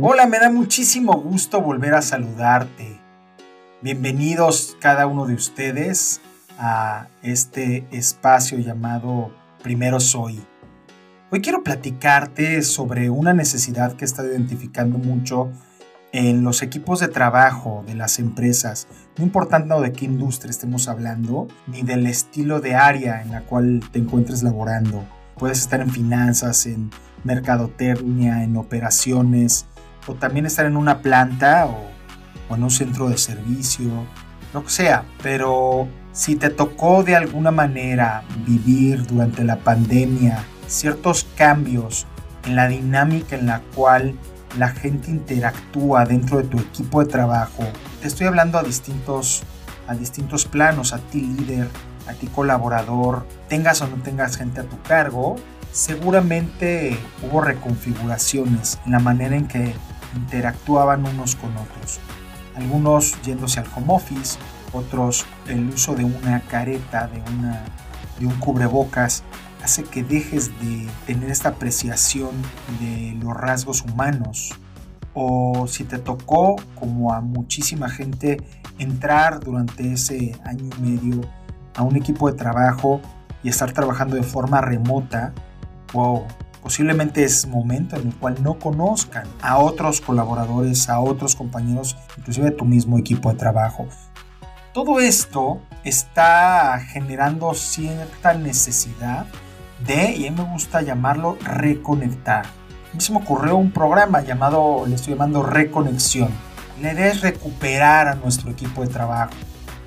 Hola, me da muchísimo gusto volver a saludarte. Bienvenidos cada uno de ustedes a este espacio llamado Primero Soy. Hoy quiero platicarte sobre una necesidad que he estado identificando mucho en los equipos de trabajo de las empresas, no importando de qué industria estemos hablando, ni del estilo de área en la cual te encuentres laborando. Puedes estar en finanzas, en mercadotecnia, en operaciones, o también estar en una planta o, o en un centro de servicio, lo que sea. Pero si te tocó de alguna manera vivir durante la pandemia ciertos cambios en la dinámica en la cual la gente interactúa dentro de tu equipo de trabajo. Te estoy hablando a distintos, a distintos planos, a ti líder, a ti colaborador, tengas o no tengas gente a tu cargo, seguramente hubo reconfiguraciones en la manera en que interactuaban unos con otros. Algunos yéndose al home office, otros el uso de una careta, de, una, de un cubrebocas, hace que dejes de tener esta apreciación de los rasgos humanos. O si te tocó, como a muchísima gente, entrar durante ese año y medio a un equipo de trabajo y estar trabajando de forma remota, wow, posiblemente es momento en el cual no conozcan a otros colaboradores, a otros compañeros, inclusive tu mismo equipo de trabajo. Todo esto está generando cierta necesidad de, y a mí me gusta llamarlo reconectar. A mí se me ocurrió un programa llamado, le estoy llamando Reconexión. La idea es recuperar a nuestro equipo de trabajo.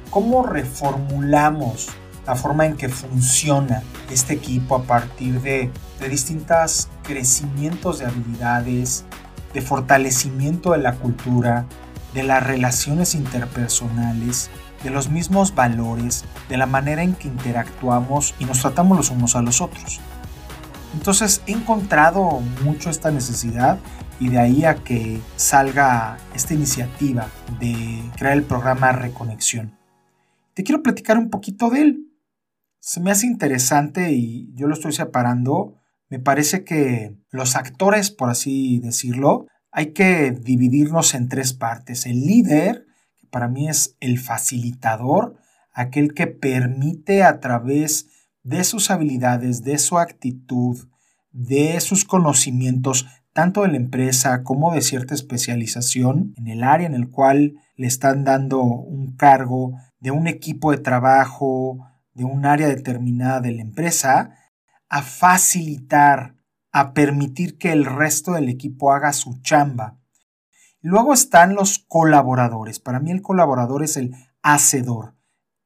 ¿Cómo reformulamos la forma en que funciona este equipo a partir de, de distintos crecimientos de habilidades, de fortalecimiento de la cultura, de las relaciones interpersonales, de los mismos valores, de la manera en que interactuamos y nos tratamos los unos a los otros. Entonces he encontrado mucho esta necesidad y de ahí a que salga esta iniciativa de crear el programa Reconexión. Te quiero platicar un poquito de él. Se me hace interesante y yo lo estoy separando. Me parece que los actores, por así decirlo, hay que dividirnos en tres partes. El líder, para mí es el facilitador, aquel que permite a través de sus habilidades, de su actitud, de sus conocimientos, tanto de la empresa como de cierta especialización en el área en el cual le están dando un cargo de un equipo de trabajo, de un área determinada de la empresa, a facilitar, a permitir que el resto del equipo haga su chamba Luego están los colaboradores. Para mí el colaborador es el hacedor.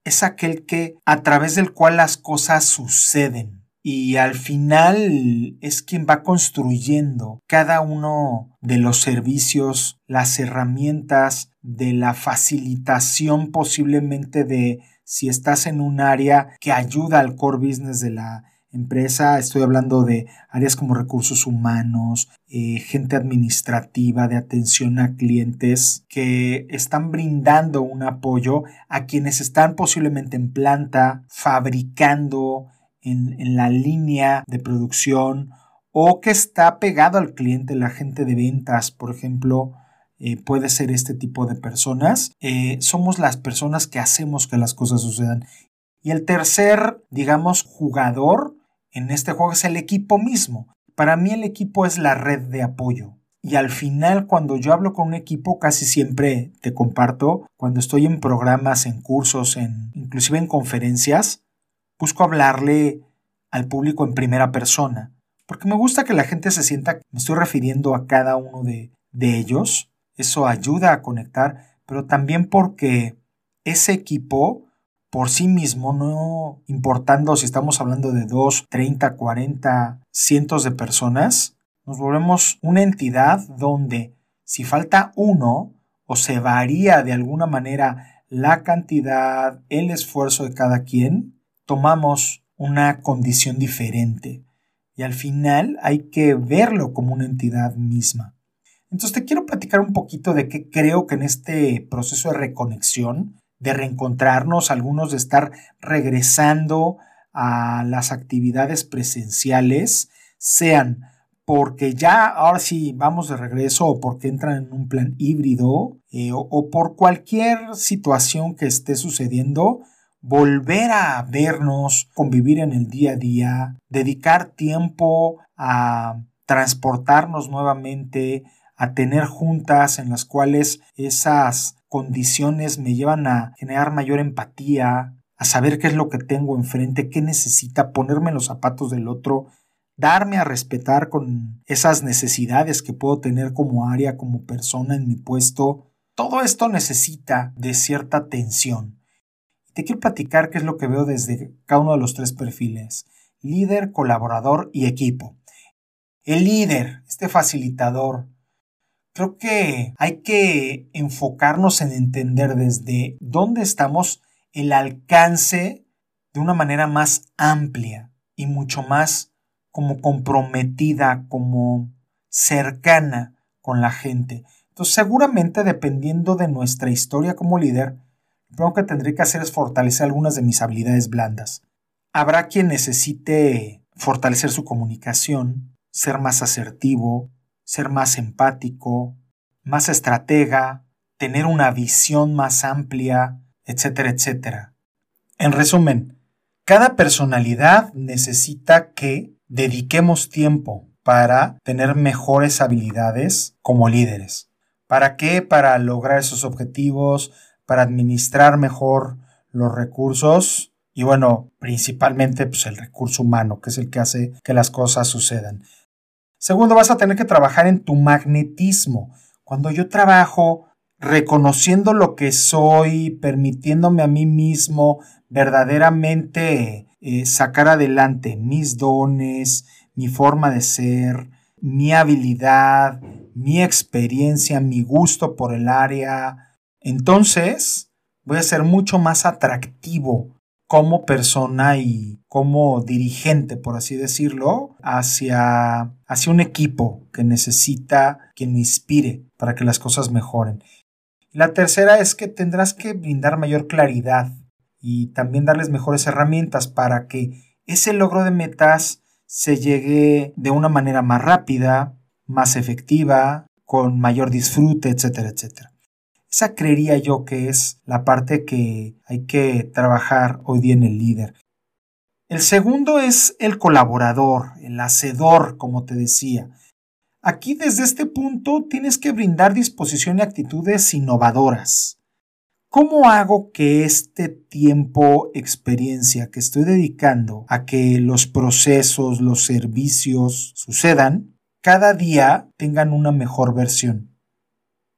Es aquel que a través del cual las cosas suceden. Y al final es quien va construyendo cada uno de los servicios, las herramientas de la facilitación posiblemente de si estás en un área que ayuda al core business de la empresa, estoy hablando de áreas como recursos humanos, eh, gente administrativa, de atención a clientes que están brindando un apoyo a quienes están posiblemente en planta, fabricando en, la línea de producción o que está pegado al cliente, la gente de ventas, por ejemplo, eh, puede ser este tipo de personas. Eh, somos las personas que hacemos que las cosas sucedan. Y el tercer, digamos, jugador en este juego es el equipo mismo. Para mí el equipo es la red de apoyo. Y al final, cuando yo hablo con un equipo, casi siempre te comparto, cuando estoy en programas, en cursos, en, inclusive en conferencias, busco hablarle al público en primera persona. Porque me gusta que la gente se sienta me estoy refiriendo a cada uno de, de ellos. Eso ayuda a conectar, pero también porque ese equipo por sí mismo, no importando si estamos hablando de 2, 30, 40, cientos de personas, nos volvemos una entidad donde si falta uno o se varía de alguna manera la cantidad, el esfuerzo de cada quien, tomamos una condición diferente. Y al final hay que verlo como una entidad misma. Entonces te quiero platicar un poquito de qué creo que en este proceso de reconexión de reencontrarnos, algunos de estar regresando a las actividades presenciales, sean porque ya ahora sí vamos de regreso o porque entran en un plan híbrido eh, o, por cualquier situación que esté sucediendo, volver a vernos, convivir en el día a día, dedicar tiempo a transportarnos nuevamente, a tener juntas en las cuales esas condiciones me llevan a generar mayor empatía, a saber qué es lo que tengo enfrente, qué necesita, ponerme en los zapatos del otro, darme a respetar con esas necesidades que puedo tener como área, como persona en mi puesto. Todo esto necesita de cierta tensión. Te quiero platicar qué es lo que veo desde cada uno de los tres perfiles. Líder, colaborador y equipo. El líder, este facilitador, creo que hay que enfocarnos en entender desde dónde estamos el alcance de una manera más amplia y mucho más como comprometida, como cercana con la gente. Entonces, seguramente dependiendo de nuestra historia como líder, lo que tendré que hacer es fortalecer algunas de mis habilidades blandas. Habrá quien necesite fortalecer su comunicación, ser más asertivo, ser más empático, más estratega, tener una visión más amplia, etcétera, etcétera. En resumen, cada personalidad necesita que dediquemos tiempo para tener mejores habilidades como líderes. ¿Para qué? Para lograr esos objetivos, para administrar mejor los recursos y bueno, principalmente pues, el recurso humano, que es el que hace que las cosas sucedan. Segundo, vas a tener que trabajar en tu magnetismo. Cuando yo trabajo reconociendo lo que soy, permitiéndome a mí mismo verdaderamente eh, sacar adelante mis dones, mi forma de ser, mi habilidad, mi experiencia, mi gusto por el área, entonces voy a ser mucho más atractivo como persona y como dirigente, por así decirlo, hacia, hacia un equipo que necesita quien me inspire para que las cosas mejoren. La tercera es que tendrás que brindar mayor claridad y también darles mejores herramientas para que ese logro de metas se llegue de una manera más rápida, más efectiva, con mayor disfrute, etcétera, etcétera. Esa creería yo que es la parte que hay que trabajar hoy día en el líder. El segundo es el colaborador, el hacedor, como te decía. Aquí desde este punto tienes que brindar disposición y actitudes innovadoras. ¿Cómo hago que este tiempo, experiencia que estoy dedicando a que los procesos, los servicios sucedan, cada día tengan una mejor versión?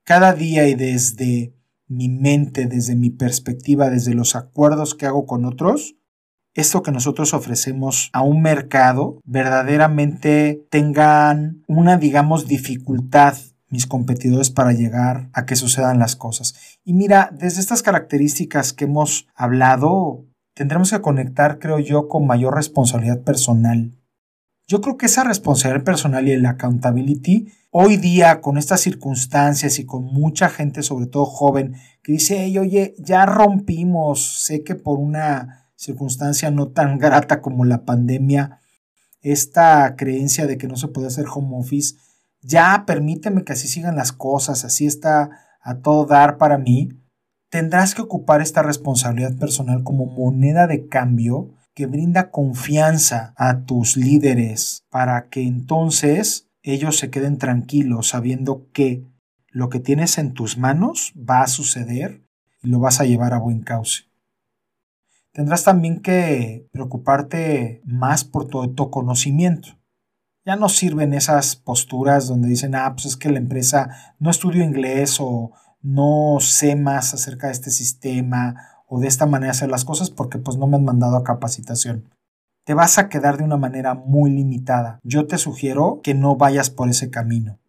Cada día y desde mi mente, desde mi perspectiva, desde los acuerdos que hago con otros, esto que nosotros ofrecemos a un mercado verdaderamente tengan una, digamos, dificultad mis competidores para llegar a que sucedan las cosas. Y mira, desde estas características que hemos hablado, tendremos que conectar, creo yo, con mayor responsabilidad personal. Yo creo que esa responsabilidad personal y el accountability, hoy día, con estas circunstancias y con mucha gente, sobre todo joven, que dice, oye, ya rompimos, sé que por una circunstancia no tan grata como la pandemia, esta creencia de que no se puede hacer home office, ya permíteme que así sigan las cosas, así está a todo dar para mí, tendrás que ocupar esta responsabilidad personal como moneda de cambio que brinda confianza a tus líderes para que entonces ellos se queden tranquilos sabiendo que lo que tienes en tus manos va a suceder y lo vas a llevar a buen cauce. Tendrás también que preocuparte más por tu conocimiento. Ya no sirven esas posturas donde dicen, ah, pues es que la empresa no estudio inglés o no sé más acerca de este sistema o de esta manera hacer las cosas porque pues no me han mandado a capacitación. Te vas a quedar de una manera muy limitada. Yo te sugiero que no vayas por ese camino.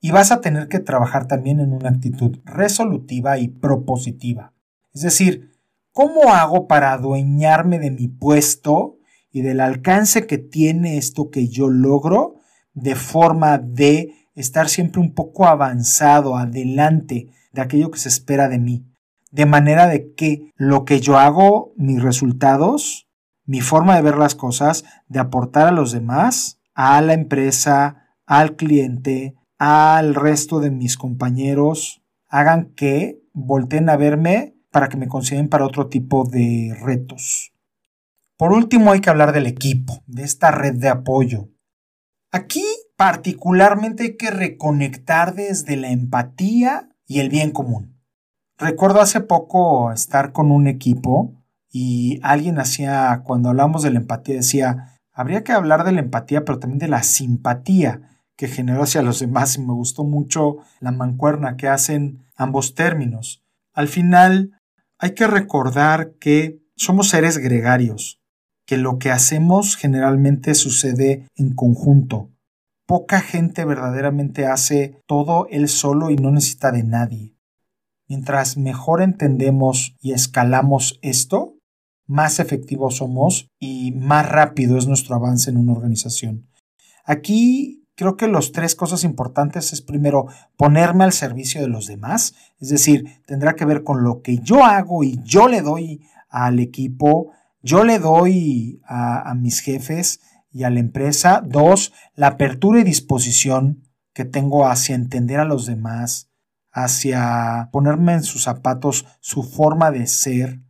Y vas a tener que trabajar también en una actitud resolutiva y propositiva. Es decir, ¿Cómo hago para adueñarme de mi puesto y del alcance que tiene esto que yo logro de forma de estar siempre un poco avanzado, adelante de aquello que se espera de mí? De manera de que lo que yo hago, mis resultados, mi forma de ver las cosas, de aportar a los demás, a la empresa, al cliente, al resto de mis compañeros, hagan que volteen a verme para que me consideren para otro tipo de retos. Por último, hay que hablar del equipo, de esta red de apoyo. Aquí particularmente hay que reconectar desde la empatía y el bien común. Recuerdo hace poco estar con un equipo y alguien hacía, cuando hablamos de la empatía, decía, habría que hablar de la empatía, pero también de la simpatía que generó hacia los demás y me gustó mucho la mancuerna que hacen ambos términos. Al final, hay que recordar que somos seres gregarios, que lo que hacemos generalmente sucede en conjunto. Poca gente verdaderamente hace todo él solo y no necesita de nadie. Mientras mejor entendemos y escalamos esto, más efectivos somos y más rápido es nuestro avance en una organización. Aquí creo que las tres cosas importantes es primero ponerme al servicio de los demás, es decir, tendrá que ver con lo que yo hago y yo le doy al equipo, yo le doy a, a mis jefes y a la empresa. Dos, la apertura y disposición que tengo hacia entender a los demás, hacia ponerme en sus zapatos, su forma de ser,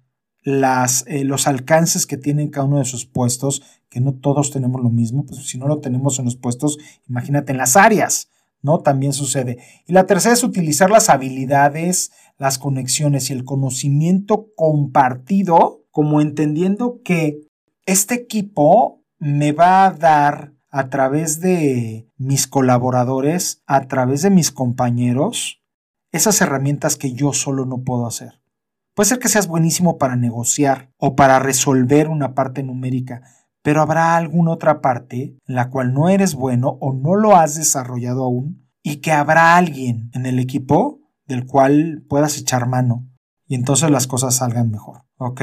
las, eh, los alcances que tienen cada uno de sus puestos, que no todos tenemos lo mismo, pues si no lo tenemos en los puestos, imagínate en las áreas, ¿no? También sucede. Y la tercera es utilizar las habilidades, las conexiones y el conocimiento compartido, como entendiendo que este equipo me va a dar a través de mis colaboradores, a través de mis compañeros, esas herramientas que yo solo no puedo hacer. Puede ser que seas buenísimo para negociar o para resolver una parte numérica, pero habrá alguna otra parte en la cual no eres bueno o no lo has desarrollado aún y que habrá alguien en el equipo del cual puedas echar mano y entonces las cosas salgan mejor, ¿ok?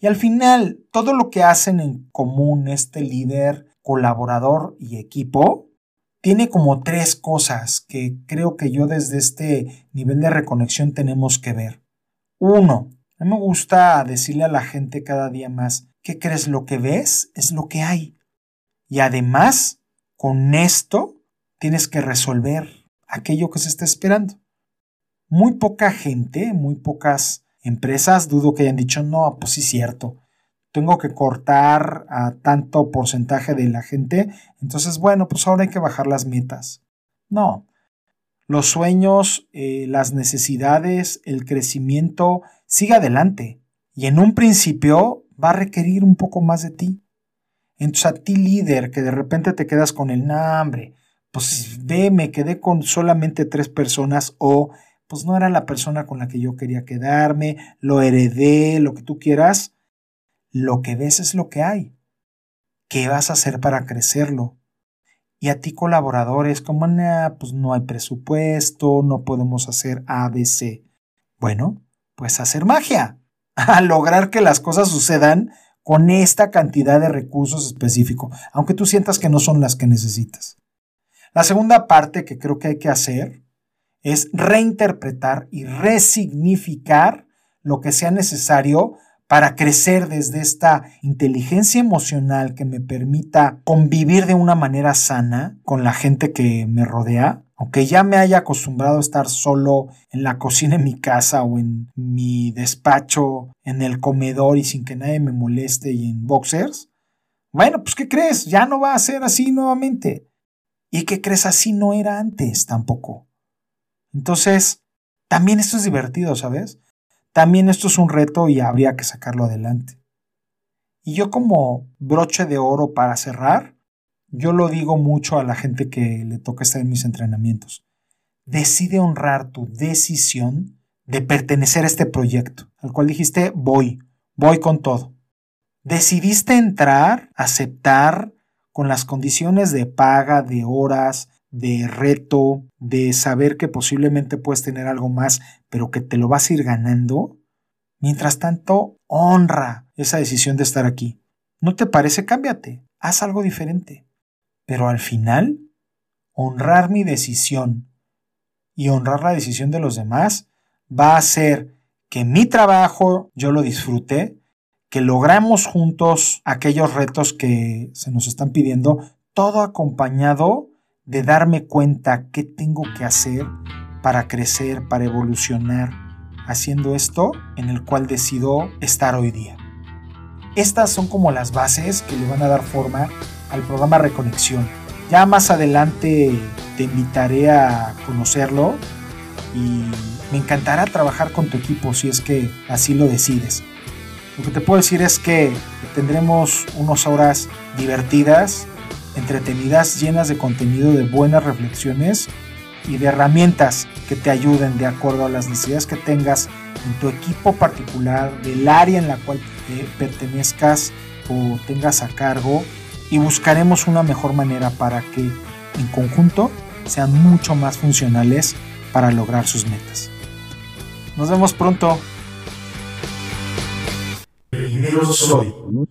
Y al final, todo lo que hacen en común este líder, colaborador y equipo tiene como tres cosas que creo que yo desde este nivel de reconexión tenemos que ver. Uno, a me gusta decirle a la gente cada día más, ¿qué crees? Lo que ves es lo que hay. Y además, con esto tienes que resolver aquello que se está esperando. Muy poca gente, muy pocas empresas, dudo que hayan dicho, no, pues sí cierto tengo que cortar a tanto porcentaje de la gente, entonces bueno, pues ahora hay que bajar las metas. No, los sueños, eh, las necesidades, el crecimiento, sigue adelante. Y en un principio va a requerir un poco más de ti. Entonces a ti líder que de repente te quedas con el hambre, pues ve, me quedé con solamente tres personas o pues no era la persona con la que yo quería quedarme, lo heredé, lo que tú quieras, lo que ves es lo que hay. ¿Qué vas a hacer para crecerlo? Y a ti colaboradores, como, pues no hay presupuesto, no podemos hacer ABC. Bueno, pues hacer magia, a lograr que las cosas sucedan con esta cantidad de recursos específicos, aunque tú sientas que no son las que necesitas. La segunda parte que creo que hay que hacer es reinterpretar y resignificar lo que sea necesario para crecer desde esta inteligencia emocional que me permita convivir de una manera sana con la gente que me rodea, aunque ya me haya acostumbrado a estar solo en la cocina en mi casa o en mi despacho, en el comedor y sin que nadie me moleste y en boxers, bueno, pues ¿qué crees? Ya no va a ser así nuevamente. ¿Y qué crees? Así no era antes tampoco. Entonces, también esto es divertido, ¿sabes? También esto es un reto y habría que sacarlo adelante. Y yo como broche de oro para cerrar, yo lo digo mucho a la gente que le toca estar en mis entrenamientos. Decide honrar tu decisión de pertenecer a este proyecto, al cual dijiste voy, voy con todo. Decidiste entrar, aceptar con las condiciones de paga, de horas, de reto, de saber que posiblemente puedes tener algo más, pero que te lo vas a ir ganando, mientras tanto, honra esa decisión de estar aquí. ¿No te parece? Cámbiate, haz algo diferente. Pero al final, honrar mi decisión y honrar la decisión de los demás va a hacer que mi trabajo yo lo disfrute, que logramos juntos aquellos retos que se nos están pidiendo, todo acompañado de darme cuenta qué tengo que hacer para crecer, para evolucionar, haciendo esto en el cual decido estar hoy día. Estas son como las bases que le van a dar forma al programa Reconexión. Ya más adelante te invitaré a conocerlo y me encantará trabajar con tu equipo si es que así lo decides. Lo que te puedo decir es que tendremos unas horas divertidas, entretenidas, llenas de contenido, de buenas reflexiones y de herramientas que te ayuden de acuerdo a las necesidades que tengas en tu equipo particular, del área en la cual pertenezcas o tengas a cargo y buscaremos una mejor manera para que en conjunto sean mucho más funcionales para lograr sus metas. Nos vemos pronto. Primero soy.